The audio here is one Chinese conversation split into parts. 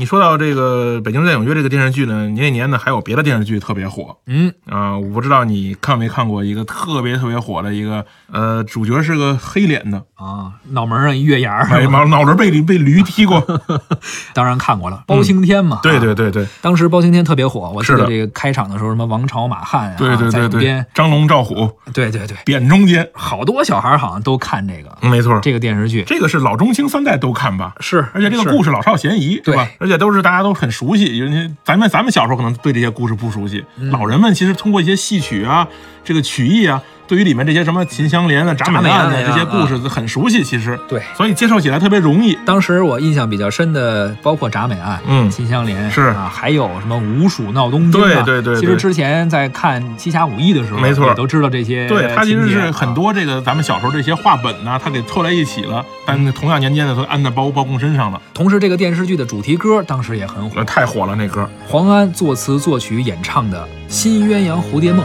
你说到这个《北京在纽约》这个电视剧呢，年一年呢还有别的电视剧特别火。嗯啊、我不知道你看没看过一个特别特别火的一个，呃，主角是个黑脸的，啊，脑门上一月牙儿，哎 脑脑门被驴被驴踢过。当然看过了，包青天嘛。对啊对对对当时包青天特别火，我记得这个开场的时候，什么王朝马汉啊，对对对对张龙赵虎对对对，扁中间，好多小孩好像都看这个嗯没错，这个电视剧，这个是老中青三代都看吧。是，而且这个故事老少咸宜，对吧？而且都是大家都很熟悉，因为咱们咱们小时候可能对这些故事不熟悉，嗯。老人们其实通过一些戏曲啊，这个曲艺啊，对于里面这些什么秦香莲啊、铡美案的铡美案呀这些故事很熟悉，其实对。所以接受起来特别容易。当时我印象比较深的，包括铡美案、嗯秦香莲是啊，还有什么五鼠闹东京、啊。对对对对其实之前在看《七侠五义》的时候，没错也都知道这些。对，它其实是很多这个咱们小时候这些话本呢、它给凑在一起了，但同样年间的，都安在包包公身上了，同时，这个电视剧的主题歌当时也很火呃，，太火了那歌。黄安作词作曲演唱的《新鸳鸯蝴蝶梦》。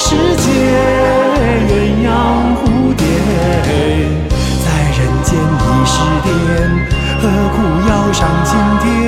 世界，鸳鸯蝴蝶，在人间已是癫，何苦要上青天？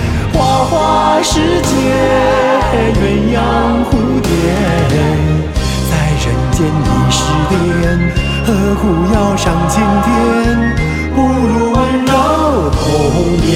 花花世界鸳鸯蝴蝶在人间已是癫何苦要上青天不如温柔同眠